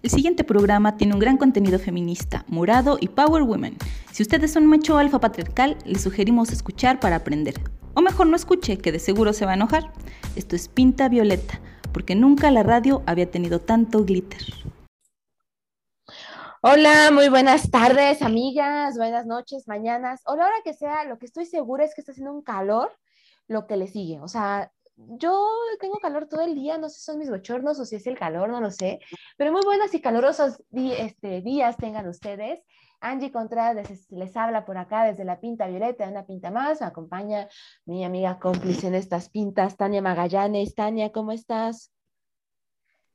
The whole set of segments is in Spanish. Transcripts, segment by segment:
El siguiente programa tiene un gran contenido feminista, morado y power women. Si ustedes son macho alfa patriarcal, les sugerimos escuchar para aprender. O mejor no escuche, que de seguro se va a enojar. Esto es Pinta Violeta, porque nunca la radio había tenido tanto glitter. Hola, muy buenas tardes, amigas, buenas noches, mañanas, o la hora que sea, lo que estoy segura es que está haciendo un calor, lo que le sigue. O sea, yo tengo calor todo el día, no sé si son mis bochornos o si es el calor, no lo sé, pero muy buenas y calurosos este, días tengan ustedes. Angie Contreras les, habla por acá desde la Pinta Violeta, una pinta más. Me acompaña mi amiga cómplice en estas pintas, Tania Magallanes. Tania, ¿cómo estás?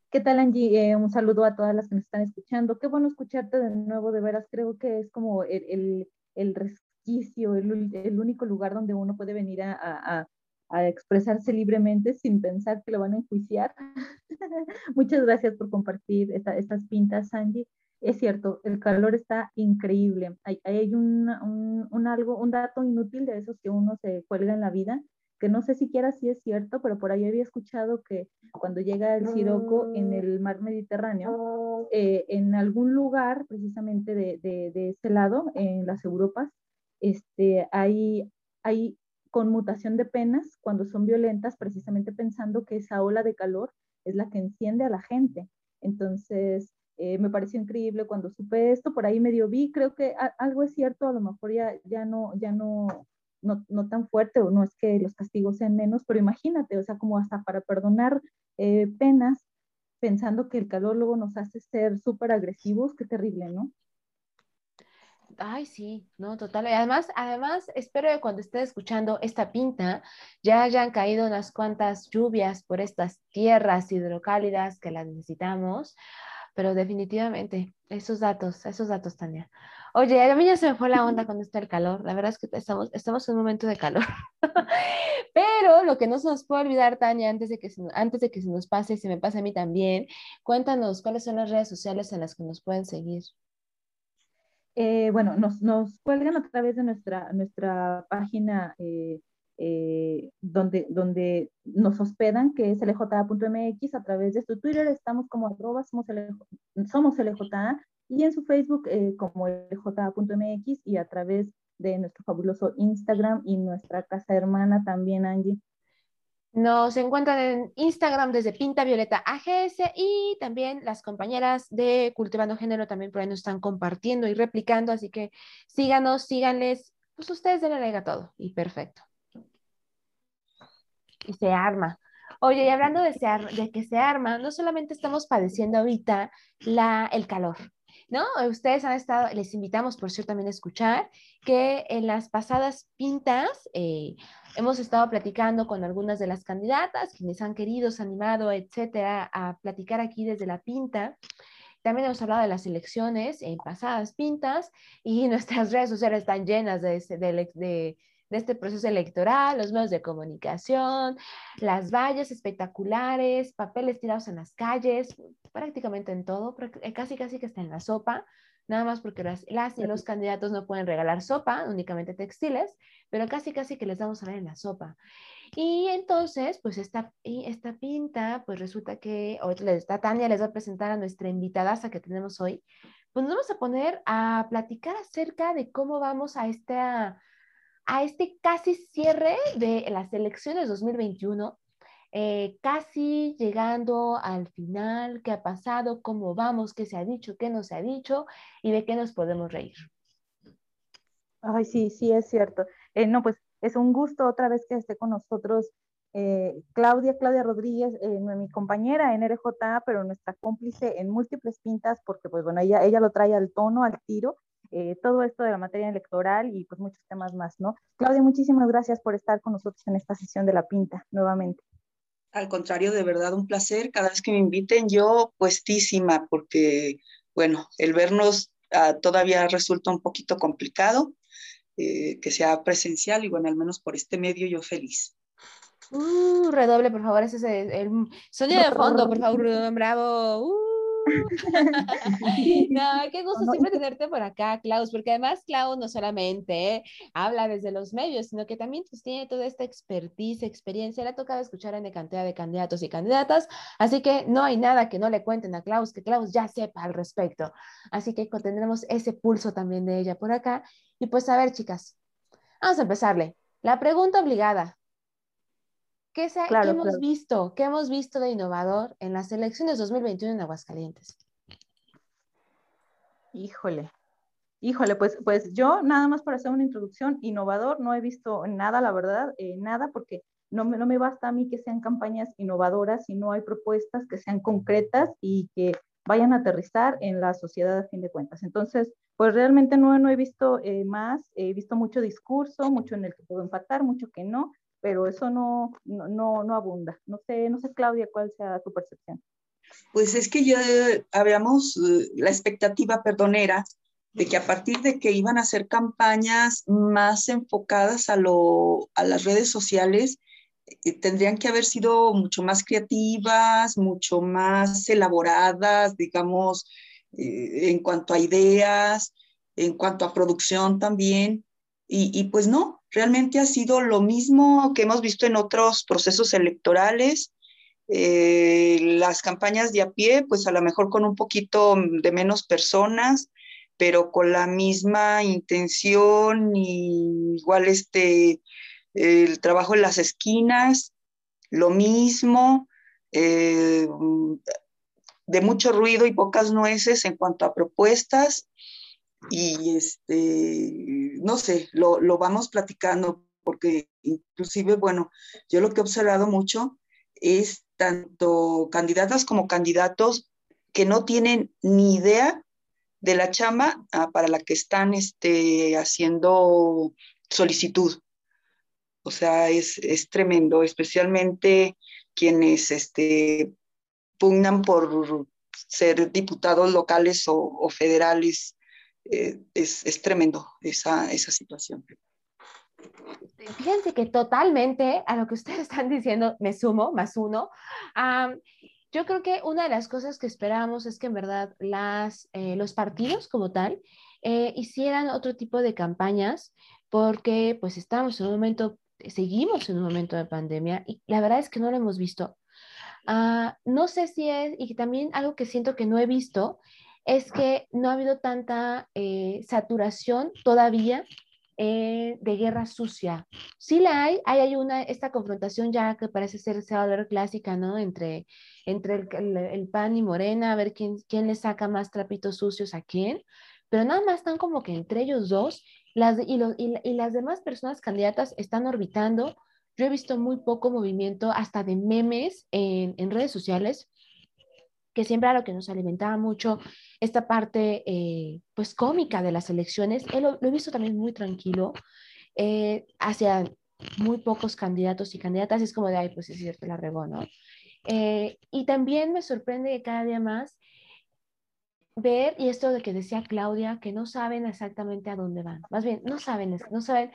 ¿Qué tal, Angie? Eh, un saludo a todas las que nos están escuchando. Qué bueno escucharte de nuevo, de veras. Creo que es como el, el, el resquicio, el, el, único lugar donde uno puede venir a a expresarse libremente sin pensar que lo van a enjuiciar. Muchas gracias por compartir estas pintas, Angie. Es cierto, el calor está increíble. Hay, un, algo, un dato inútil de esos que uno se cuelga en la vida, que no sé siquiera si es cierto, pero por ahí había escuchado que cuando llega el siroco en el mar Mediterráneo, eh, en algún lugar precisamente de, de, de, ese lado, en las Europas, este, hay, hay conmutación de penas cuando son violentas, precisamente pensando que esa ola de calor es la que enciende a la gente. Entonces, eh, me pareció increíble cuando supe esto, por ahí medio vi, creo que algo es cierto, a lo mejor ya, ya, no, ya no, no, no, tan fuerte, o no es que los castigos sean menos, pero imagínate, o sea, como hasta para perdonar eh, penas, pensando que el calor luego nos hace ser súper agresivos, qué terrible, ¿no? Ay, sí, no, total. Y además, además, espero que cuando esté escuchando esta pinta, ya hayan caído unas cuantas lluvias por estas tierras hidrocálidas que las necesitamos, pero definitivamente, esos datos, esos datos, Tania. Oye, a mí ya se me fue la onda con esto del calor. La verdad es que estamos, estamos en un momento de calor. Pero lo que no se nos puede olvidar, Tania, antes de, que se, antes de que se nos pase y se me pase a mí también, cuéntanos cuáles son las redes sociales en las que nos pueden seguir. Eh, bueno, nos, cuelgan a través de nuestra, nuestra página eh, eh, donde, donde nos hospedan, que es lja.mx, a través de su Twitter estamos como arroba somos, somos LJA, y en su Facebook como lja.mx y a través de nuestro fabuloso Instagram y nuestra casa hermana también, Angie. Nos encuentran en Instagram desde Pinta Violeta AGS y también las compañeras de Cultivando Género también por ahí nos están compartiendo y replicando, así que síganos, síganles, pues ustedes denle a todo y perfecto. Y se arma. Oye, y hablando de, de que se arma, no solamente estamos padeciendo ahorita la, el calor, ¿no? Ustedes han estado, les invitamos, por cierto, también a escuchar que en las pasadas pintas eh, hemos estado platicando con algunas de las candidatas, quienes han querido, se animado, etcétera, a platicar aquí desde la pinta. También hemos hablado de las elecciones en pasadas pintas y nuestras redes sociales están llenas de, de, de de este proceso electoral, los medios de comunicación, las vallas espectaculares, papeles tirados en las calles, prácticamente en todo, eh, casi casi que está en la sopa, nada más porque las, las y los candidatos no pueden regalar sopa, únicamente textiles, pero casi casi que les damos a ver en la sopa. Y entonces, pues esta, esta pinta, pues resulta que, esta Tania les va a presentar a nuestra invitada que tenemos hoy, pues nos vamos a poner a platicar acerca de cómo vamos a esta a este casi cierre de las elecciones 2021, eh, casi llegando al final, qué ha pasado, cómo vamos, qué se ha dicho, qué no se ha dicho y de qué nos podemos reír. Ay, sí, sí, es cierto. Eh, no, pues es un gusto otra vez que esté con nosotros eh, Claudia, Claudia Rodríguez, mi compañera en RJA, pero nuestra cómplice en múltiples pintas, porque pues bueno, ella, ella lo trae al tono, al tiro, eh, todo esto de la materia electoral y pues muchos temas más, ¿no? Claudia, muchísimas gracias por estar con nosotros en esta sesión de La Pinta nuevamente. Al contrario, de verdad un placer. Cada vez que me inviten, yo puestísima, porque, bueno, el vernos ah, todavía resulta un poquito complicado, eh, que sea presencial y, bueno, al menos por este medio yo feliz. Uh, redoble, por favor, ese es el, sonido de fondo, por favor, bravo. Uh. no, qué gusto siempre tenerte por acá, Klaus, porque además Klaus no solamente habla desde los medios, sino que también pues, tiene toda esta expertise, experiencia. Le ha tocado escuchar en cantidad de candidatos y candidatas, así que no hay nada que no le cuenten a Klaus, que Klaus ya sepa al respecto. Así que tendremos ese pulso también de ella por acá. Y pues a ver, chicas, vamos a empezarle. La pregunta obligada. ¿Qué, hemos visto? ¿Qué hemos visto de innovador en las elecciones 2021 en Aguascalientes? Híjole, híjole, pues, pues yo nada más para hacer una introducción, innovador, no he visto nada, la verdad, eh, nada, porque no me, no me basta a mí que sean campañas innovadoras, si no hay propuestas que sean concretas y que vayan a aterrizar en la sociedad a fin de cuentas. Entonces, pues realmente no, no he visto eh, más, he visto mucho discurso, mucho en el que puedo empatar, mucho que no, pero eso no, no, no, abunda. No sé, no sé, Claudia, cuál sea tu percepción. Pues es que ya habíamos eh, la expectativa, perdonera, de que a partir de que iban a hacer campañas más enfocadas a, lo, a las redes sociales, eh, tendrían que haber sido mucho más creativas, mucho más elaboradas, digamos, eh, en cuanto a ideas, en cuanto a producción también. Y, y, pues no, realmente ha sido lo mismo que hemos visto en otros procesos electorales. Eh, las campañas de a pie, pues a lo mejor con un poquito de menos personas, pero con la misma intención y igual este, el trabajo en las esquinas, lo mismo, eh, de mucho ruido y pocas nueces en cuanto a propuestas y este, no sé, lo, lo, vamos platicando porque inclusive, bueno, yo lo que he observado mucho es tanto candidatas como candidatos que no tienen ni idea de la chamba ah, para la que están este, haciendo solicitud. O sea, es, es tremendo, especialmente quienes este, pugnan por ser diputados locales o, o federales eh, es, tremendo esa, esa situación. Fíjense que totalmente a lo que ustedes están diciendo, me sumo, más uno. yo creo que una de las cosas que esperábamos es que en verdad las, eh, los partidos como tal eh, hicieran otro tipo de campañas porque pues estamos en un momento, seguimos en un momento de pandemia y la verdad es que no lo hemos visto. Ah, no sé si es, y también algo que siento que no he visto, es que no ha habido tanta eh, saturación todavía eh, de guerra sucia. Sí la hay, hay, una, esta confrontación ya que parece ser, se va a ver clásica, ¿no? Entre, entre el, PAN y Morena, a ver quién, quién le saca más trapitos sucios a quién, pero nada más están como que entre ellos dos las, y, y, las demás personas candidatas están orbitando. Yo he visto muy poco movimiento hasta de memes en, en redes sociales que siempre era lo que nos alimentaba mucho, esta parte eh, pues cómica de las elecciones, lo, he visto también muy tranquilo, eh, hacia muy pocos candidatos y candidatas, es como de, ay, pues es cierto, la regó, ¿no? Eh, y también me sorprende cada día más ver, y esto de que decía Claudia, que no saben exactamente a dónde van, más bien, no saben, no saben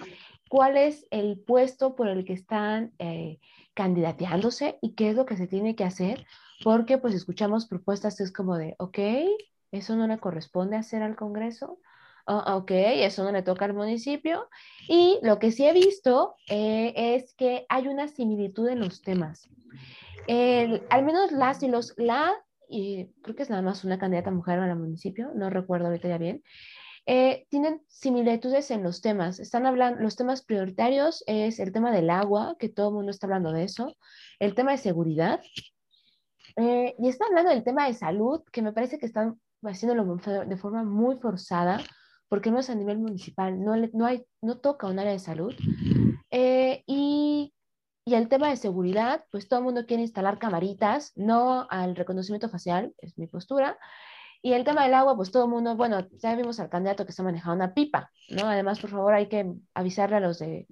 cuál es el puesto por el que están candidateándose y qué es lo que se tiene que hacer, porque pues escuchamos propuestas es como de, ok, eso no le corresponde hacer al Congreso, ah, ok, eso no le toca al municipio. Y lo que sí he visto eh, es que hay una similitud en los temas. al menos las y los, la, y creo que es nada más una candidata mujer al municipio, no recuerdo ahorita ya bien, eh, tienen similitudes en los temas. Están hablando, los temas prioritarios es el tema del agua, que todo el mundo está hablando de eso, el tema de seguridad, eh, y está hablando del tema de salud, que me parece que están haciéndolo de forma muy forzada, porque no es a nivel municipal, no, no, hay, no toca un área de salud. Eh, y, y, el tema de seguridad, pues todo el mundo quiere instalar camaritas, no al reconocimiento facial, es mi postura. Y el tema del agua, pues todo el mundo, bueno, ya vimos al candidato que está manejando una pipa, ¿no? Además, por favor, hay que avisarle a los de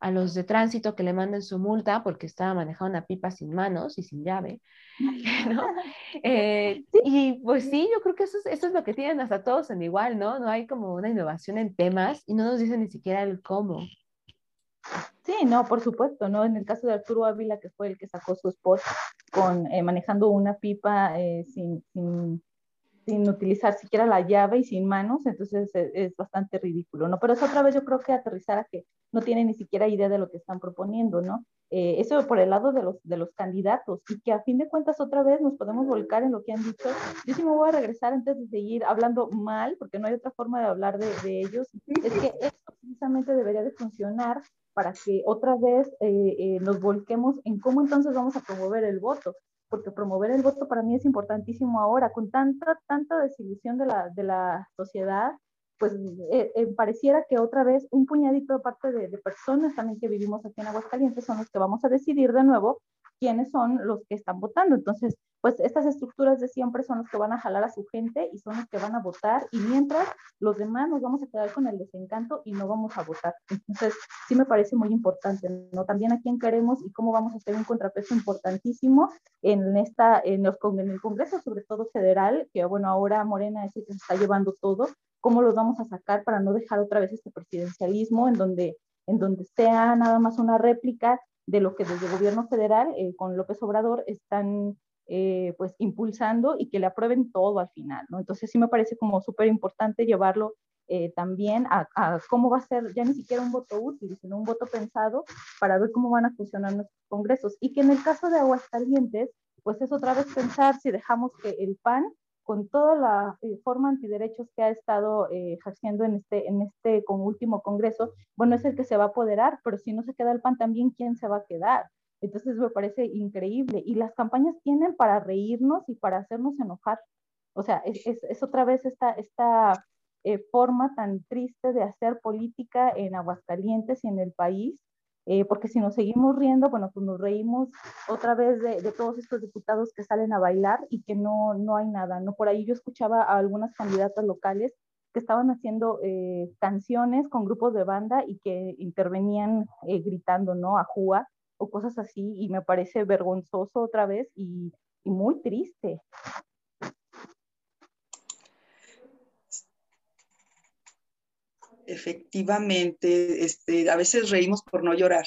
a los de tránsito que le manden su multa porque estaba manejando una pipa sin manos y sin llave. ¿no? Eh, y pues sí, yo creo que eso es, eso es lo que tienen hasta todos en igual, ¿no? No hay como una innovación en temas y no nos dicen ni siquiera el cómo. Sí, no, por supuesto, ¿no? En el caso de Arturo Ávila, que fue el que sacó su spot con, eh, manejando una pipa eh, sin, sin, sin utilizar siquiera la llave y sin manos, entonces es, es, bastante ridículo, ¿no? Pero es otra vez yo creo que aterrizar a que no tienen ni siquiera idea de lo que están proponiendo, ¿no? Eh, eso por el lado de los, de los candidatos y que a fin de cuentas otra vez nos podemos volcar en lo que han dicho. Yo sí me voy a regresar antes de seguir hablando mal, porque no hay otra forma de hablar de, de ellos, es que esto precisamente debería de funcionar para que otra vez eh, eh, nos volquemos en cómo entonces vamos a promover el voto porque promover el voto para mí es importantísimo ahora, con tanta, tanta desilusión de la, de la sociedad, pues eh, eh, pareciera que otra vez un puñadito de parte de, de, personas también que vivimos aquí en Aguascalientes son los que vamos a decidir de nuevo quiénes son los que están votando. Entonces, pues estas estructuras de siempre son los que van a jalar a su gente y son los que van a votar y mientras los demás nos vamos a quedar con el desencanto y no vamos a votar. Entonces, sí me parece muy importante, ¿no? También a quién queremos y cómo vamos a hacer un contrapeso importantísimo en esta, en, los, en el Congreso, sobre todo federal, que bueno, ahora Morena es el que se está llevando todo, cómo los vamos a sacar para no dejar otra vez este presidencialismo en donde, en donde sea nada más una réplica de lo que desde el gobierno federal eh, con López Obrador están eh, pues impulsando y que le aprueben todo al final, ¿no? Entonces sí me parece como súper importante llevarlo eh, también a, a, cómo va a ser ya ni siquiera un voto útil, sino un voto pensado para ver cómo van a funcionar nuestros congresos. Y que en el caso de Aguascalientes, pues es otra vez pensar si dejamos que el PAN con toda la eh, forma antiderechos que ha estado eh, ejerciendo en este, en este con último congreso, bueno, es el que se va a apoderar, pero si no se queda el PAN también, ¿quién se va a quedar? Entonces me parece increíble. Y las campañas tienen para reírnos y para hacernos enojar. O sea, es, otra vez esta, esta eh, forma tan triste de hacer política en Aguascalientes y en el país, eh, porque si nos seguimos riendo, bueno, pues nos reímos otra vez de, todos estos diputados que salen a bailar y que no, no hay nada, ¿no? Por ahí yo escuchaba a algunas candidatas locales que estaban haciendo eh, canciones con grupos de banda y que intervenían eh, gritando, ¿no? A Júa o cosas así, y me parece vergonzoso otra vez y muy triste. Efectivamente, este, a veces reímos por no llorar.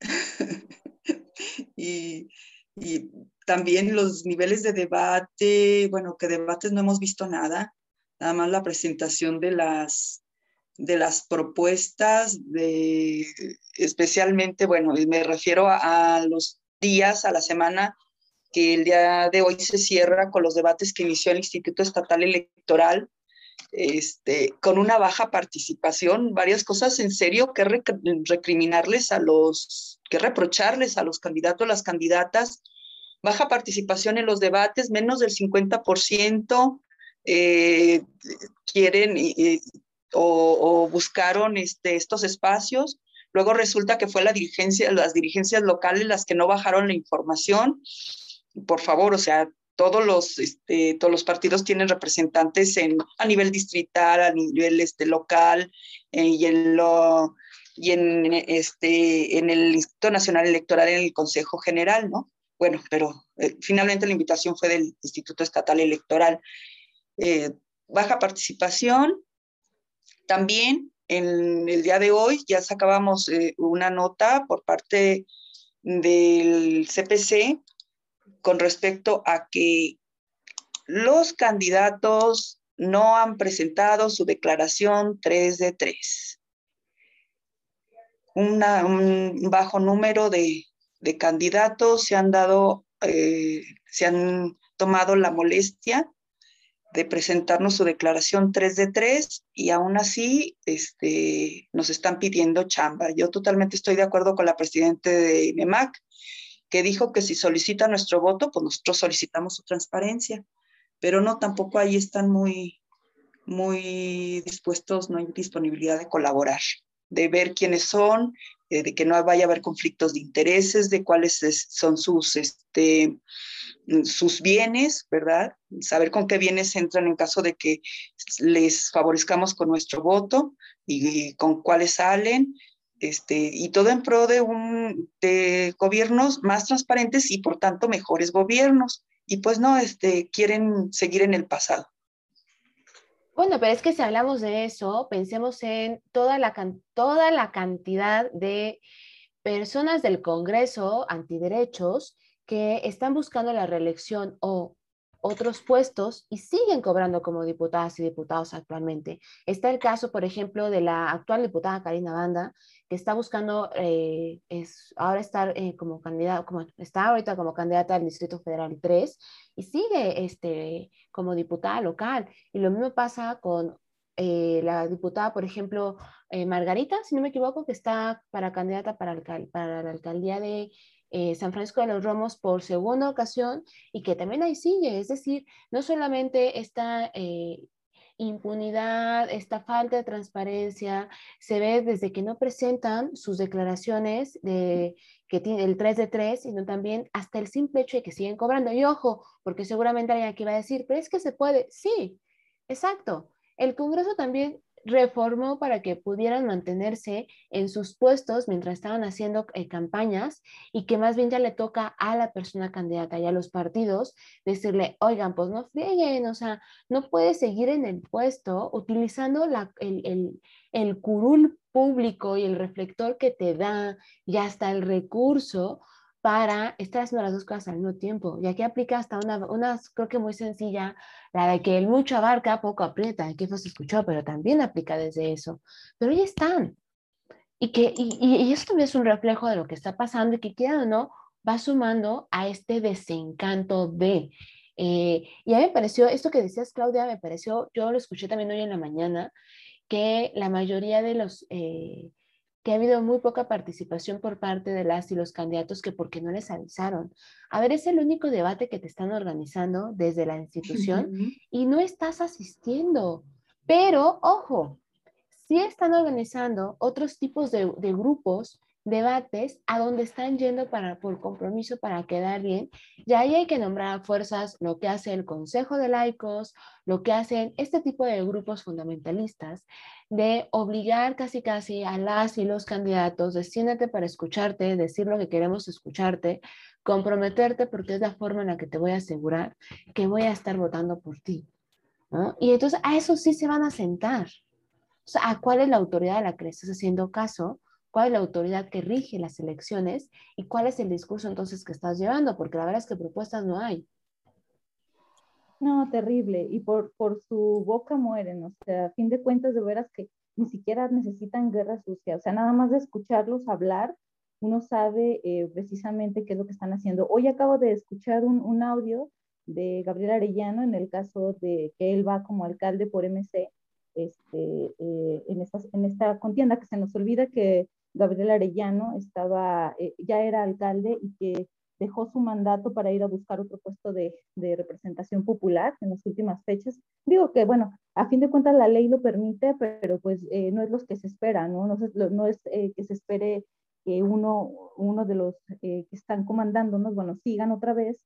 y, y, también los niveles de debate, bueno, que debates no hemos visto nada, nada más la presentación de las, de las propuestas, de, especialmente, bueno, me refiero a, a los días, a la semana, que el día de hoy se cierra con los debates que inició el Instituto Estatal Electoral este, con una baja participación, varias cosas en serio que recriminarles a los, que reprocharles a los candidatos, las candidatas, baja participación en los debates, menos del 50% eh, quieren o, o, buscaron este, estos espacios. Luego resulta que fue la dirigencia, las dirigencias locales las que no bajaron la información. Por favor, o sea, todos los, este, todos los partidos tienen representantes en, a nivel distrital, a nivel este, local eh, y, en lo, y en, este, en el Instituto Nacional Electoral, en el Consejo General, ¿no? Bueno, pero eh, finalmente la invitación fue del Instituto Estatal Electoral. Eh, baja participación. También en el día de hoy ya sacábamos una nota por parte del CPC con respecto a que los candidatos no han presentado su declaración 3 de 3. Una, un bajo número de, de, candidatos se han dado, eh, se han tomado la molestia de presentarnos su declaración 3 de 3 y aún así este, nos están pidiendo chamba. Yo totalmente estoy de acuerdo con la presidenta de MEMAC que dijo que si solicita nuestro voto, pues nosotros solicitamos su transparencia, pero no, tampoco ahí están muy, muy dispuestos, no hay disponibilidad de colaborar, de ver quiénes son, eh, de que no vaya a haber conflictos de intereses, de cuáles es, son sus, este, sus bienes, ¿verdad? Saber con qué bienes entran en caso de que les favorezcamos con nuestro voto y, y con cuáles salen, este, y todo en pro de, un, de gobiernos más transparentes y por tanto mejores gobiernos. Y pues no, este, quieren seguir en el pasado. Bueno, pero es que si hablamos de eso, pensemos en toda la, toda la cantidad de personas del Congreso antiderechos que están buscando la reelección o otros puestos y siguen cobrando como diputadas y diputados actualmente. Está el caso, por ejemplo, de la actual diputada Karina Banda, que está buscando eh, es ahora estar eh, como candidata, como está ahorita como candidata al Distrito Federal 3 y sigue este, como diputada local. Y lo mismo pasa con eh, la diputada, por ejemplo, Margarita, si no me equivoco, que está para candidata para, para la alcaldía de San Francisco de los Romos por segunda ocasión y que también ahí sigue. Es decir, no solamente está impunidad, esta falta de transparencia, se ve desde que no presentan sus declaraciones de que tiene el 3 de 3, sino también hasta el simple hecho de que siguen cobrando. Y ojo, porque seguramente alguien aquí va a decir, pero es que se puede. Sí, exacto. El Congreso también reformó para que pudieran mantenerse en sus puestos mientras estaban haciendo eh, campañas y que más bien ya le toca a la persona candidata y a los partidos decirle, oigan, pues no frieguen, o sea, no puedes seguir en el puesto utilizando la, el, el, el curul público y el reflector que te da y hasta el recurso para estar haciendo las dos cosas al mismo tiempo. Y aquí aplica hasta una, una creo que muy sencilla, la de que el mucho abarca, poco aprieta, que se escuchó, pero también aplica desde eso. Pero ahí están. Y, que, y, esto también es un reflejo de lo que está pasando y que queda o no, va sumando a este desencanto de... Eh, y a mí me pareció, esto que decías, Claudia, me pareció, yo lo escuché también hoy en la mañana, que la mayoría de los... Eh, que ha habido muy poca participación por parte de las y los candidatos que porque no les avisaron. A ver, es el único debate que te están organizando desde la institución y no estás asistiendo. Pero, ojo, sí están organizando otros tipos de, de grupos debates a donde están yendo para, por compromiso para quedar bien. Y ahí hay que nombrar a fuerzas lo que hace el Consejo de Laicos, lo que hacen este tipo de grupos fundamentalistas, de obligar casi casi a las y los candidatos, de para escucharte, decir lo que queremos escucharte, comprometerte porque es la forma en la que te voy a asegurar que voy a estar votando por ti. Y entonces a eso sí se van a sentar. ¿a cuál es la autoridad a la que le estás haciendo caso? Cuál es la autoridad que rige las elecciones y cuál es el discurso entonces que estás llevando, porque la verdad es que propuestas no hay. No, terrible, y por, por su boca mueren, o sea, a fin de cuentas, de veras que ni siquiera necesitan guerra sucia, o sea, nada más de escucharlos hablar, uno sabe eh, precisamente qué es lo que están haciendo. Hoy acabo de escuchar un, un audio de Gabriel Arellano en el caso de que él va como alcalde por MC, este, eh, en, esta, en esta contienda, que se nos olvida que Gabriel Arellano estaba, eh, ya era alcalde y que dejó su mandato para ir a buscar otro puesto de, representación popular en las últimas fechas. Digo que, bueno, a fin de cuentas la ley lo permite, pero pues eh, no es lo que se espera, ¿no? No, no es eh, que se espere que uno, uno de los que están comandándonos, bueno, sigan otra vez,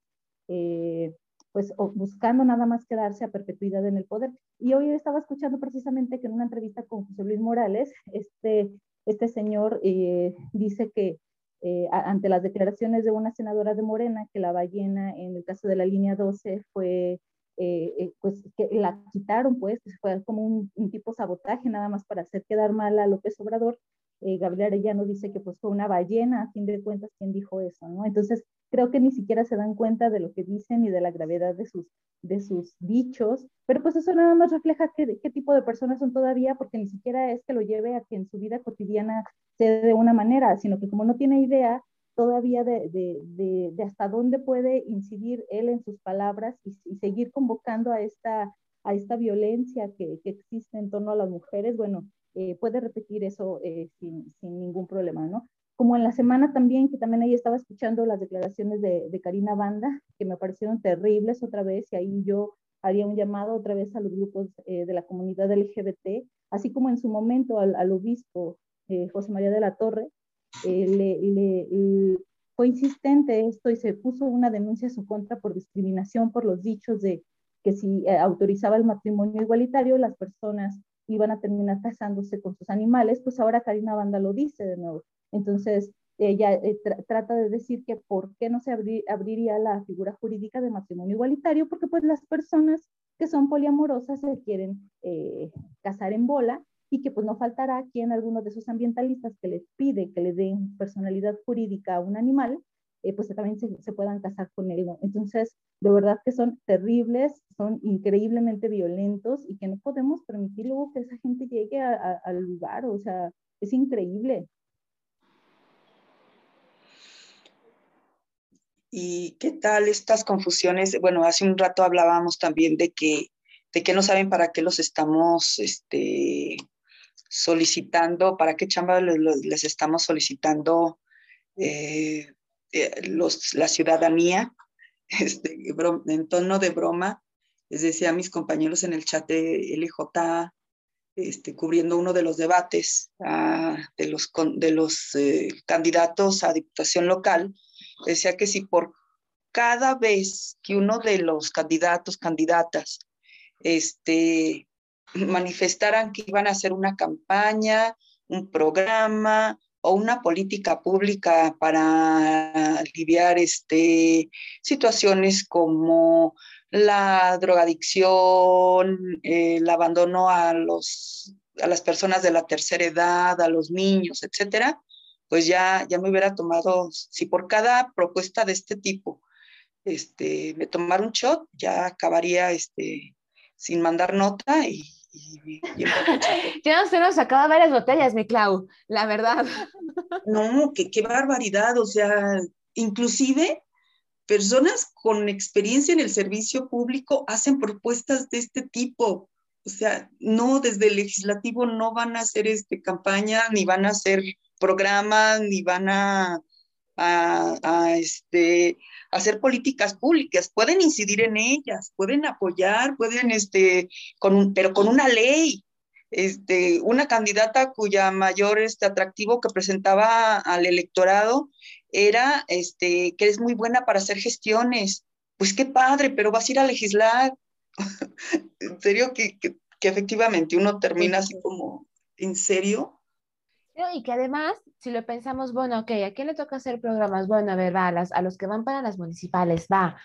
pues buscando nada más quedarse a perpetuidad en el poder. Y hoy estaba escuchando precisamente que en una entrevista con José Luis Morales, este este señor eh, dice que eh, ante las declaraciones de una senadora de Morena, que la ballena en el caso de la línea 12 fue, eh, pues que la quitaron, pues, que fue como un, un, tipo sabotaje nada más para hacer quedar mal a López Obrador. Gabriel Arellano dice que pues fue una ballena, a fin de cuentas, quien dijo eso, ¿no? Entonces, creo que ni siquiera se dan cuenta de lo que dicen y de la gravedad de sus, de sus dichos, pero pues eso nada más refleja qué, qué tipo de personas son todavía, porque ni siquiera es que lo lleve a que en su vida cotidiana sea de una manera, sino que como no tiene idea todavía de, de, de, hasta dónde puede incidir él en sus palabras y, y seguir convocando a esta, a esta violencia que, que, existe en torno a las mujeres, bueno, eh, puede repetir eso eh, sin, sin, ningún problema, ¿no? Como en la semana también, que también ahí estaba escuchando las declaraciones de, de Karina Banda, que me parecieron terribles otra vez, y ahí yo haría un llamado otra vez a los grupos eh, de la comunidad LGBT, así como en su momento al, al obispo eh, José María de la Torre, eh, le, le, fue insistente esto y se puso una denuncia a su contra por discriminación por los dichos de que si eh, autorizaba el matrimonio igualitario, las personas iban a terminar casándose con sus animales, pues ahora Karina Banda lo dice de nuevo. Entonces, ella eh, trata de decir que por qué no se abriría la figura jurídica de matrimonio igualitario, porque pues las personas que son poliamorosas se quieren eh, casar en bola y que pues no faltará quien alguno de esos ambientalistas que les pide que le den personalidad jurídica a un animal, eh, pues también se, se, puedan casar con él. ¿no? Entonces, de verdad que son terribles, son increíblemente violentos y que no podemos permitir luego que esa gente llegue al lugar, o sea, es increíble. ¿Y qué tal estas confusiones? Bueno, hace un rato hablábamos también de que, de que no saben para qué los estamos este, solicitando, para qué chamba les, estamos solicitando eh, eh, los, la ciudadanía, este, en tono de broma. Les decía a mis compañeros en el chat de LJ, este, cubriendo uno de los debates ah, de los, de los eh, candidatos a diputación local, decía que si por cada vez que uno de los candidatos, candidatas, este, manifestaran que iban a hacer una campaña, un programa o una política pública para aliviar este, situaciones como la drogadicción, el abandono a, los, a las personas de la tercera edad, a los niños, etcétera, pues ya, ya me hubiera tomado, si por cada propuesta de este tipo este, me tomara un shot, ya acabaría este, sin mandar nota y, ya no se nos acaba varias botellas, mi Clau, la verdad. No, que qué barbaridad, o sea, inclusive personas con experiencia en el servicio público hacen propuestas de este tipo. O sea, no desde el legislativo no van a hacer este campaña ni van a hacer programas ni van a, a, este, hacer políticas públicas, pueden incidir en ellas, pueden apoyar, pueden, este, con pero con una ley. Este, una candidata cuya mayor este, atractivo que presentaba al electorado era este, que es muy buena para hacer gestiones. Pues qué padre, pero vas a ir a legislar. en serio que, que, que efectivamente uno termina así como, ¿en serio? Y que además, si lo pensamos, bueno, ok, ¿a quién le toca hacer programas? Bueno, a ver, va, a, a los que van para las municipales, va.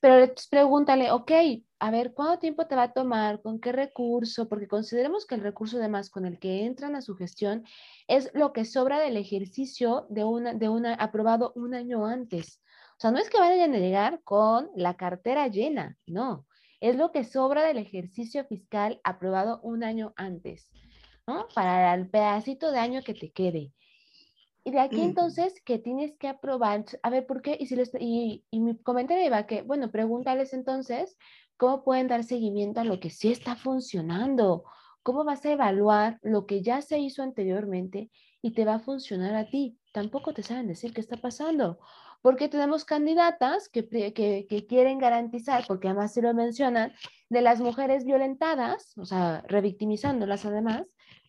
Pero pregúntale, ok, a ver, ¿cuánto tiempo te va a tomar? ¿Con qué recurso? Porque consideremos que el recurso además con el que entran a su gestión es lo que sobra del ejercicio de una, de una aprobado un año antes. O sea, no es que vayan a llegar con la cartera llena, no. Es lo que sobra del ejercicio fiscal aprobado un año antes. Para el pedacito de año que te quede. Y de aquí entonces que tienes que aprobar, a ver, ¿por qué? Y, si les, y, y mi comentario iba que, bueno, pregúntales entonces cómo pueden dar seguimiento a lo que sí está funcionando, cómo vas a evaluar lo que ya se hizo anteriormente y te va a funcionar a ti. Tampoco te saben decir qué está pasando, porque tenemos candidatas que, que, que quieren garantizar, porque además se lo mencionan, de las mujeres violentadas, o sea, revictimizándolas además,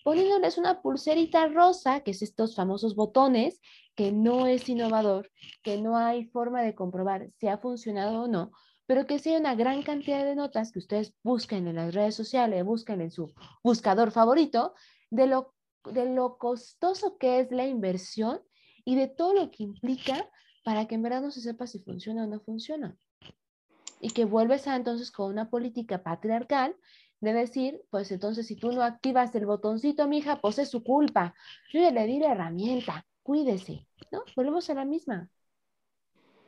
poniéndoles una pulserita rosa, que es estos famosos botones, que no es innovador, que no hay forma de comprobar si ha funcionado o no, pero que sea una gran cantidad de notas que ustedes busquen en las redes sociales, busquen en su buscador favorito, de lo, de lo costoso que es la inversión y de todo lo que implica para que en verdad no se sepa si funciona o no funciona. Y que vuelves a entonces con una política patriarcal de decir, pues entonces si tú no activas el botoncito, mija, pues es su culpa. Yo ya le di la herramienta, cuídese, ¿no? Volvemos a la misma.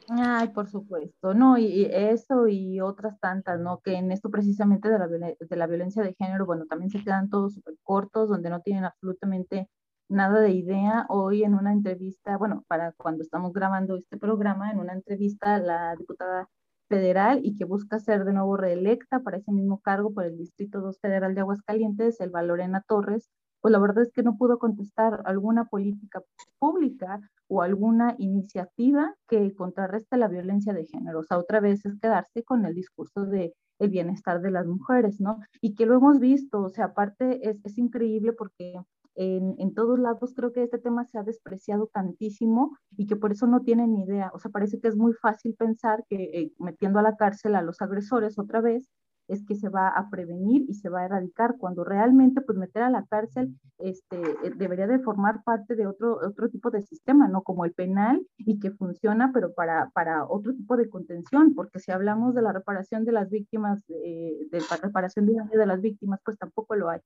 Ay, por supuesto, no, y, eso y otras tantas, ¿no? Que en esto precisamente de la, de la violencia de género, bueno, también se quedan todos súper cortos, donde no tienen absolutamente nada de idea. Hoy en una entrevista, bueno, para cuando estamos grabando este programa, en una entrevista, la diputada federal y que busca ser de nuevo reelecta para ese mismo cargo por el Distrito 2 Federal de Aguascalientes, el Valorena Torres, pues la verdad es que no pudo contestar alguna política pública o alguna iniciativa que contrarreste la violencia de género. O sea, otra vez es quedarse con el discurso de el bienestar de las mujeres, ¿no? Y que lo hemos visto, o sea, aparte es, es increíble porque en, todos lados creo que este tema se ha despreciado tantísimo y que por eso no tienen ni idea. O sea, parece que es muy fácil pensar que eh, metiendo a la cárcel a los agresores otra vez es que se va a prevenir y se va a erradicar, cuando realmente pues meter a la cárcel este, eh, debería de formar parte de otro, otro tipo de sistema, ¿no? Como el penal y que funciona, pero para, para otro tipo de contención, porque si hablamos de la reparación de las víctimas, eh, de la reparación de de las víctimas, pues tampoco lo hay.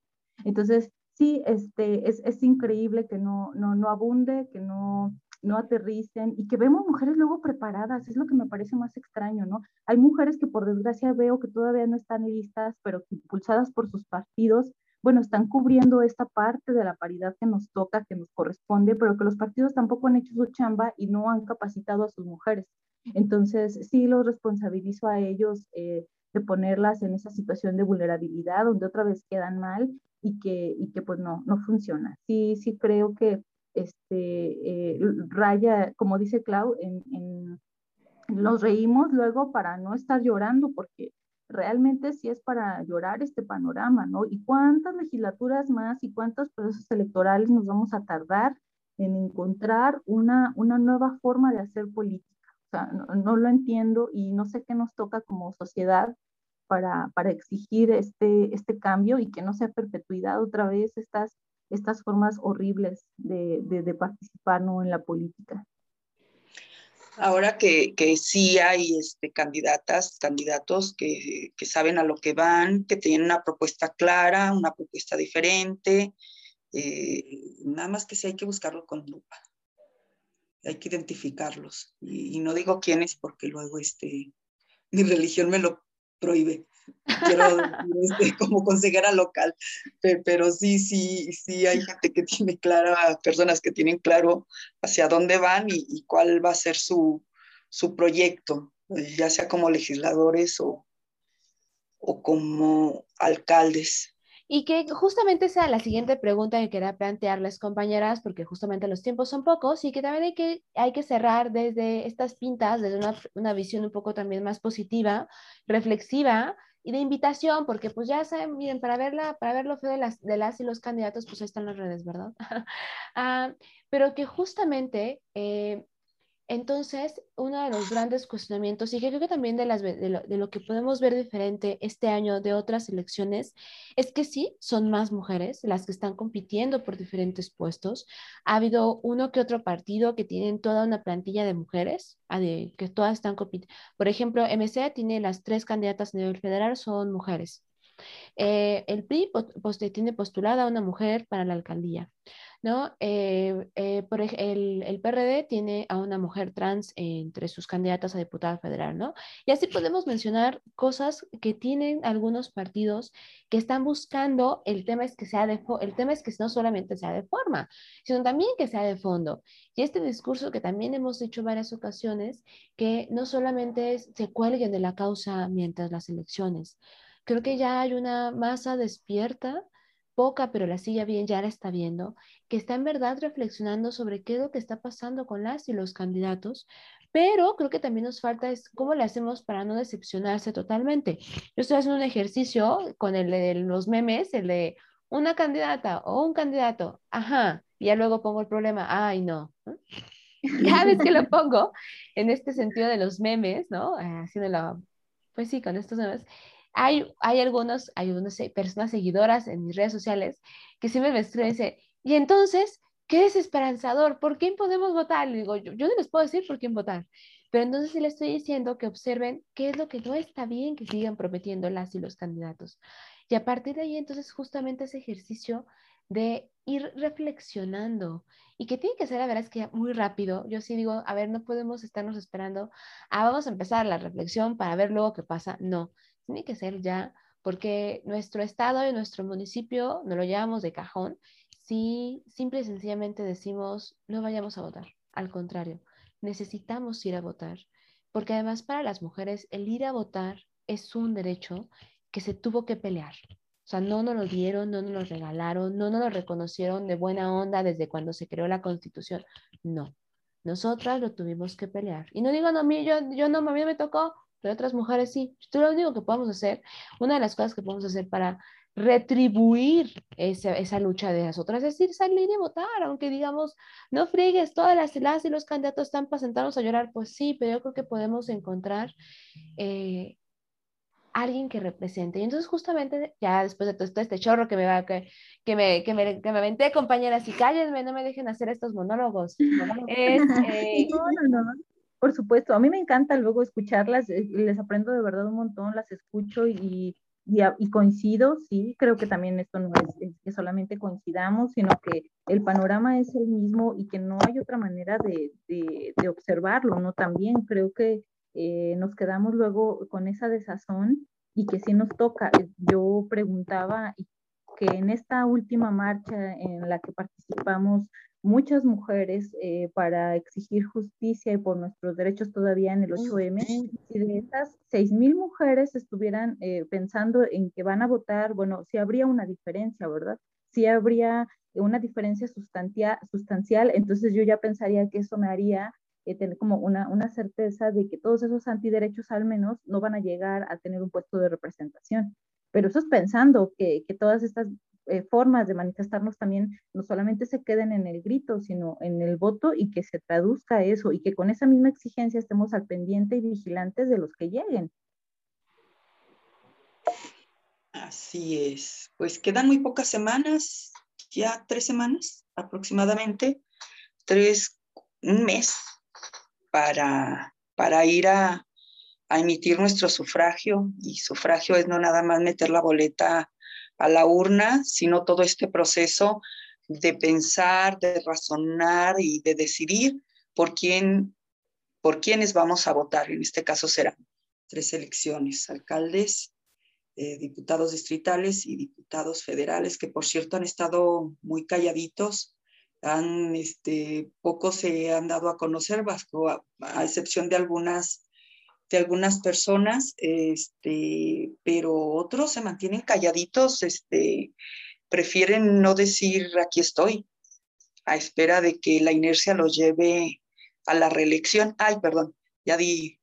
Entonces, sí, este, es, es increíble que no, no, no abunde, que no, no aterricen y que vemos mujeres luego preparadas, es lo que me parece más extraño, ¿no? Hay mujeres que por desgracia veo que todavía no están listas, pero impulsadas por sus partidos, bueno, están cubriendo esta parte de la paridad que nos toca, que nos corresponde, pero que los partidos tampoco han hecho su chamba y no han capacitado a sus mujeres. Entonces, sí los responsabilizo a ellos eh, de ponerlas en esa situación de vulnerabilidad, donde otra vez quedan mal y que, y que pues no, no funciona. Sí, sí creo que este, eh, raya, como dice Clau, en, en, nos reímos luego para no estar llorando, porque realmente sí es para llorar este panorama, ¿no? ¿Y cuántas legislaturas más y cuántos procesos electorales nos vamos a tardar en encontrar una, una nueva forma de hacer política? O sea, no, no lo entiendo y no sé qué nos toca como sociedad para, para, exigir este, este cambio y que no sea perpetuidad otra vez estas estas formas horribles de, de, participar ¿no? en la política. Ahora que, que sí hay este, candidatas, candidatos que, que, saben a lo que van, que tienen una propuesta clara, una propuesta diferente, eh, nada más que sí hay que buscarlo con lupa. Hay que identificarlos. Y, y no digo quiénes porque luego este, mi religión me lo prohíbe quiero este, como consejera local, pero sí, sí, sí hay gente que tiene clara, personas que tienen claro hacia dónde van y, cuál va a ser su, su, proyecto, ya sea como legisladores o, o como alcaldes. Y que justamente sea la siguiente pregunta que quería plantearles, compañeras, porque justamente los tiempos son pocos y que también hay que, hay que cerrar desde estas pintas, desde una, una visión un poco también más positiva, reflexiva, y de invitación, porque pues ya saben, miren, para verla, para ver lo feo de las, de las y los candidatos, pues ahí están las redes, ¿verdad? ah, pero que justamente eh, entonces, uno de los grandes cuestionamientos, y que creo que también de, lo, que podemos ver diferente este año de otras elecciones, es que sí, son más mujeres las que están compitiendo por diferentes puestos. Ha habido uno que otro partido que tienen toda una plantilla de mujeres, que todas están compitiendo. Por ejemplo, MC tiene las tres candidatas a nivel federal, son mujeres. Eh, el PRI tiene postulada a una mujer para la alcaldía. ¿No? Eh, eh, por el, el, PRD tiene a una mujer trans entre sus candidatas a diputada federal, ¿no? Y así podemos mencionar cosas que tienen algunos partidos que están buscando, el tema es que sea de, el tema es que no solamente sea de forma, sino también que sea de fondo. Y este discurso que también hemos hecho varias ocasiones, que no solamente se cuelguen de la causa mientras las elecciones, creo que ya hay una masa despierta poca, pero la silla bien ya la está viendo, que está en verdad reflexionando sobre qué es lo que está pasando con las y los candidatos, pero creo que también nos falta es cómo le hacemos para no decepcionarse totalmente. Yo estoy haciendo un ejercicio con el de los memes, el de una candidata o un candidato, ajá, y ya luego pongo el problema, ay no. Ya ves que lo pongo en este sentido de los memes, ¿no? Haciendo la, pues sí, con estos memes. Hay, hay algunos, hay algunas personas seguidoras en mis redes sociales que siempre me escriben y dicen, y entonces, qué desesperanzador, ¿por quién podemos votar? Le digo, yo, yo no les puedo decir por quién votar, pero entonces sí les estoy diciendo que observen qué es lo que no está bien que sigan prometiendo las y los candidatos. Y a partir de ahí, entonces, justamente ese ejercicio de ir reflexionando y que tiene que ser, a ver, es que muy rápido. Yo sí digo, a ver, no podemos estarnos esperando, ah, vamos a empezar la reflexión para ver luego qué pasa. No, tiene que ser ya, porque nuestro estado y nuestro municipio no lo llevamos de cajón si simple y sencillamente decimos no vayamos a votar. Al contrario, necesitamos ir a votar, porque además para las mujeres el ir a votar es un derecho que se tuvo que pelear. O sea, no nos lo dieron, no nos lo regalaron, no nos lo reconocieron de buena onda desde cuando se creó la constitución. No, nosotras lo tuvimos que pelear. Y no digo, no, mí, yo, yo no, a mí me tocó, pero otras mujeres sí. Esto lo único que podemos hacer, una de las cosas que podemos hacer para retribuir esa, esa, lucha de las otras, es decir, salir y votar, aunque digamos, no friegues, todas las, las y los candidatos están para sentarnos a llorar, pues sí, pero yo creo que podemos encontrar eh, alguien que represente. Y entonces justamente, ya después de todo este chorro que me va, que, que me, que me, que me aventé, compañeras, y cállenme, no me dejen hacer estos monólogos. Es, eh, no, no, no. Por supuesto, a mí me encanta luego escucharlas, eh, les aprendo de verdad un montón, las escucho y y, coincido, sí, creo que también esto no es, que solamente coincidamos, sino que el panorama es el mismo y que no hay otra manera de, de, observarlo, ¿no? También creo que eh, nos quedamos luego con esa desazón y que sí nos toca. Yo preguntaba que en esta última marcha en la que participamos muchas mujeres eh, para exigir justicia y por nuestros derechos todavía en el 8M, si de esas 6.000 mujeres estuvieran eh, pensando en que van a votar, bueno, sí habría una diferencia, ¿verdad? Sí habría una diferencia sustancial, entonces yo ya pensaría que eso me haría eh, tener como una, una certeza de que todos esos antiderechos al menos no van a llegar a tener un puesto de representación. Pero eso es pensando que, que todas estas eh, formas de manifestarnos también no solamente se queden en el grito, sino en el voto y que se traduzca eso y que con esa misma exigencia estemos al pendiente y vigilantes de los que lleguen. Así es. Pues quedan muy pocas semanas, ya tres semanas aproximadamente, tres, un mes para, para ir a, a emitir nuestro sufragio. Y sufragio es no nada más meter la boleta a la urna, sino todo este proceso de pensar, de razonar y de decidir por quién, por quiénes vamos a votar. En este caso serán tres elecciones, alcaldes, eh, diputados distritales y diputados federales, que por cierto han estado muy calladitos, han, este, pocos se han dado a conocer, a excepción de algunas de algunas personas, este, pero otros se mantienen calladitos, este, prefieren no decir aquí estoy, a espera de que la inercia los lleve a la reelección. Ay, perdón, ya di,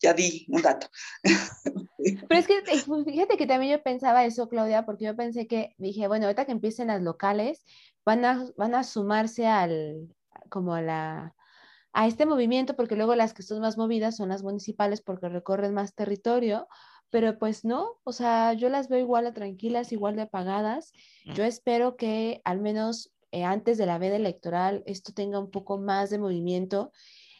ya di un dato. Pero es que eh, pues, fíjate que también yo pensaba eso, Claudia, porque yo pensé que, dije, bueno, ahorita que empiecen las locales, van a, van a sumarse al, como a la, a este movimiento, porque luego las que son más movidas son las municipales porque recorren más territorio, pero pues no, o sea, yo las veo igual de tranquilas, igual de apagadas. Yo espero que al menos eh, antes de la veda electoral esto tenga un poco más de movimiento.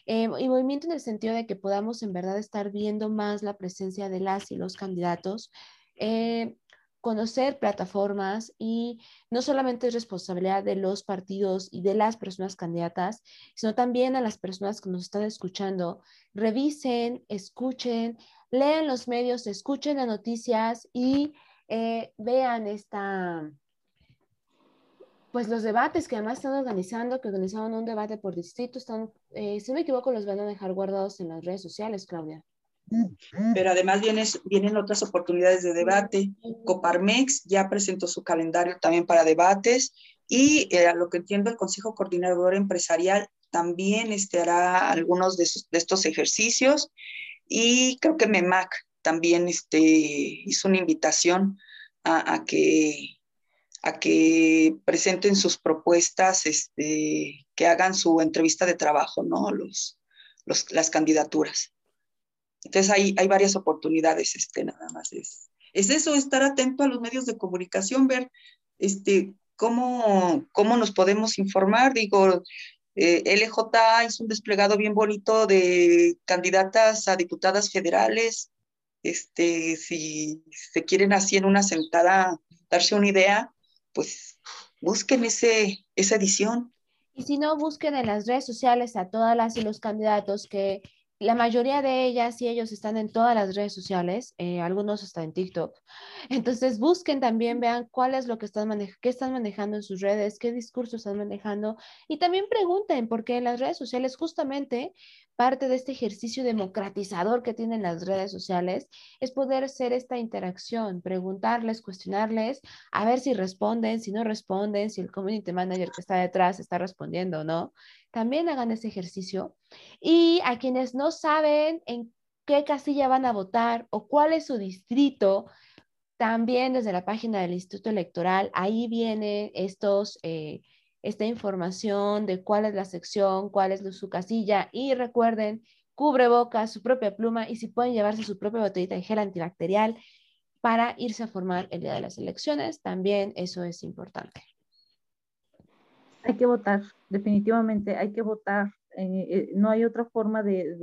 Eh, y movimiento en el sentido de que podamos en verdad estar viendo más la presencia de las y los candidatos. Eh, conocer plataformas y no solamente es responsabilidad de los partidos y de las personas candidatas, sino también a las personas que nos están escuchando. Revisen, escuchen, lean los medios, escuchen las noticias y eh, vean esta, pues los debates que además están organizando, que organizaron un debate por distrito, están, eh, si no me equivoco, los van a dejar guardados en las redes sociales, Claudia. Pero además vienen, vienen otras oportunidades de debate. Coparmex ya presentó su calendario también para debates y eh, a lo que entiendo el Consejo Coordinador Empresarial también este, hará algunos de, estos ejercicios y creo que MEMAC también este, hizo una invitación a, que, a que presenten sus propuestas, este, que hagan su entrevista de trabajo, ¿no? Los, los, las candidaturas. Entonces hay, hay varias oportunidades, este, nada más es, es eso, estar atento a los medios de comunicación, ver este, cómo, cómo nos podemos informar. Digo, eh, LJ hizo un desplegado bien bonito de candidatas a diputadas federales. Este, si se quieren así en una sentada darse una idea, pues busquen ese, esa edición. Y si no, busquen en las redes sociales a todas las y los candidatos que la mayoría de ellas y ellos están en todas las redes sociales, eh, algunos están en TikTok. Entonces busquen también, vean cuál es lo que están manejando, qué están manejando en sus redes, qué discurso están manejando y también pregunten, porque en las redes sociales justamente parte de este ejercicio democratizador que tienen las redes sociales es poder hacer esta interacción, preguntarles, cuestionarles, a ver si responden, si no responden, si el community manager que está detrás está respondiendo o no también hagan ese ejercicio. Y a quienes no saben en qué casilla van a votar o cuál es su distrito, también desde la página del Instituto Electoral, ahí viene estos, eh, esta información de cuál es la sección, cuál es su casilla y recuerden, cubre boca, su propia pluma y si pueden llevarse su propia botellita de gel antibacterial para irse a formar el día de las elecciones, también eso es importante. Hay que votar, definitivamente hay que votar. Eh, eh, no hay otra forma de,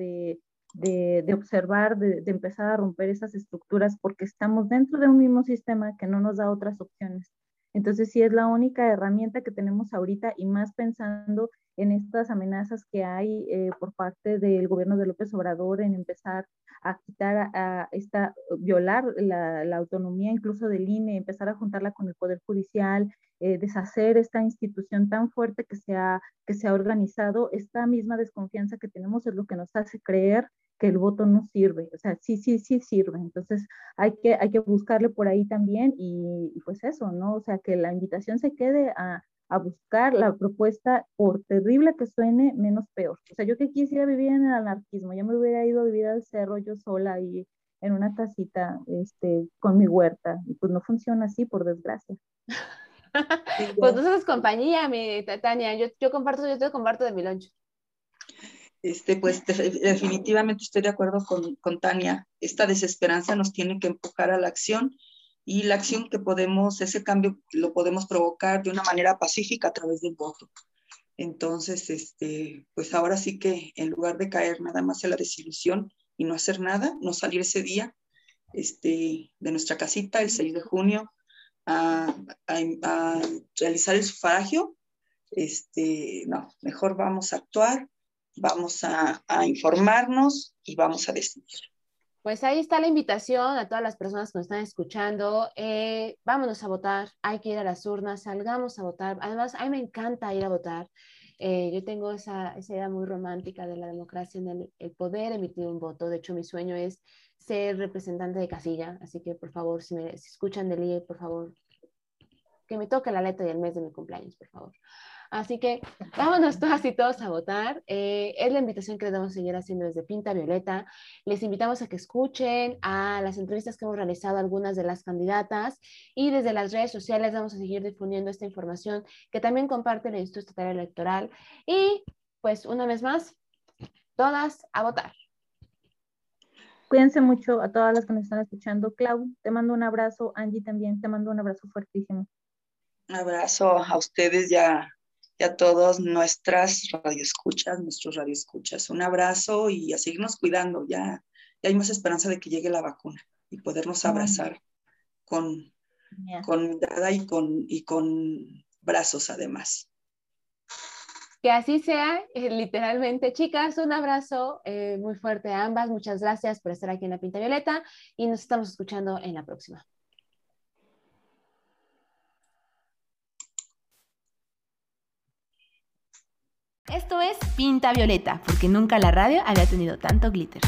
de, de observar, de, empezar a romper esas estructuras, porque estamos dentro de un mismo sistema que no nos da otras opciones. Entonces, sí es la única herramienta que tenemos ahorita y más pensando en estas amenazas que hay eh, por parte del gobierno de López Obrador en empezar a quitar, a, esta, violar la, la, autonomía incluso del INE, empezar a juntarla con el Poder Judicial, eh, deshacer esta institución tan fuerte que se, ha, que se ha organizado. Esta misma desconfianza que tenemos es lo que nos hace creer que el voto no sirve, o sea, sí, sí, sí sirve, entonces hay que, hay que buscarle por ahí también y, y pues eso, ¿no? O sea, que la invitación se quede a, a buscar la propuesta, por terrible que suene, menos peor. O sea, yo que quisiera vivir en el anarquismo, ya me hubiera ido a vivir al cerro yo sola ahí en una casita este, con mi huerta, y pues no funciona así, por desgracia. pues tú sos compañía, mi Tania, yo, yo comparto, yo te comparto de mi loncho. Este, pues definitivamente estoy de acuerdo con, con Tania. Esta desesperanza nos tiene que empujar a la acción y la acción que podemos, ese cambio lo podemos provocar de una manera pacífica a través del voto. Entonces, este, pues ahora sí que en lugar de caer nada más en la desilusión y no hacer nada, no salir ese día este, de nuestra casita el 6 de junio a, a, a realizar el sufragio, este, no, mejor vamos a actuar, vamos a, a informarnos y vamos a decidir. Pues ahí está la invitación a todas las personas que nos están escuchando. Eh, vámonos a votar, hay que ir a las urnas, salgamos a votar. Además, a mí me encanta ir a votar. Eh, yo tengo esa, esa, idea muy romántica de la democracia, en el, el, poder emitir un voto. De hecho, mi sueño es ser representante de casilla. Así que, por favor, si me si escuchan del IE, por favor, que me toque la letra y el mes de mi cumpleaños, por favor. Así que vámonos todas y todos a votar. Eh, es la invitación que les vamos a seguir haciendo desde Pinta Violeta. Les invitamos a que escuchen a las entrevistas que hemos realizado algunas de las candidatas y desde las redes sociales vamos a seguir difundiendo esta información que también comparte el Instituto Estatal Electoral. Y pues una vez más, todas a votar. Cuídense mucho a todas las que nos están escuchando. Clau, te mando un abrazo. Angie también, te mando un abrazo fuertísimo. Un abrazo a ustedes ya y a todos nuestras radioescuchas, nuestros radioescuchas. Un abrazo y a seguirnos cuidando. Ya, ya hay más esperanza de que llegue la vacuna y podernos abrazar con, yeah. con mirada y con, y con brazos además. Que así sea, eh, literalmente. Chicas, un abrazo eh, muy fuerte a ambas. Muchas gracias por estar aquí en la Pinta Violeta y nos estamos escuchando en la próxima. Esto es Pinta Violeta, porque nunca la radio había tenido tanto glitter.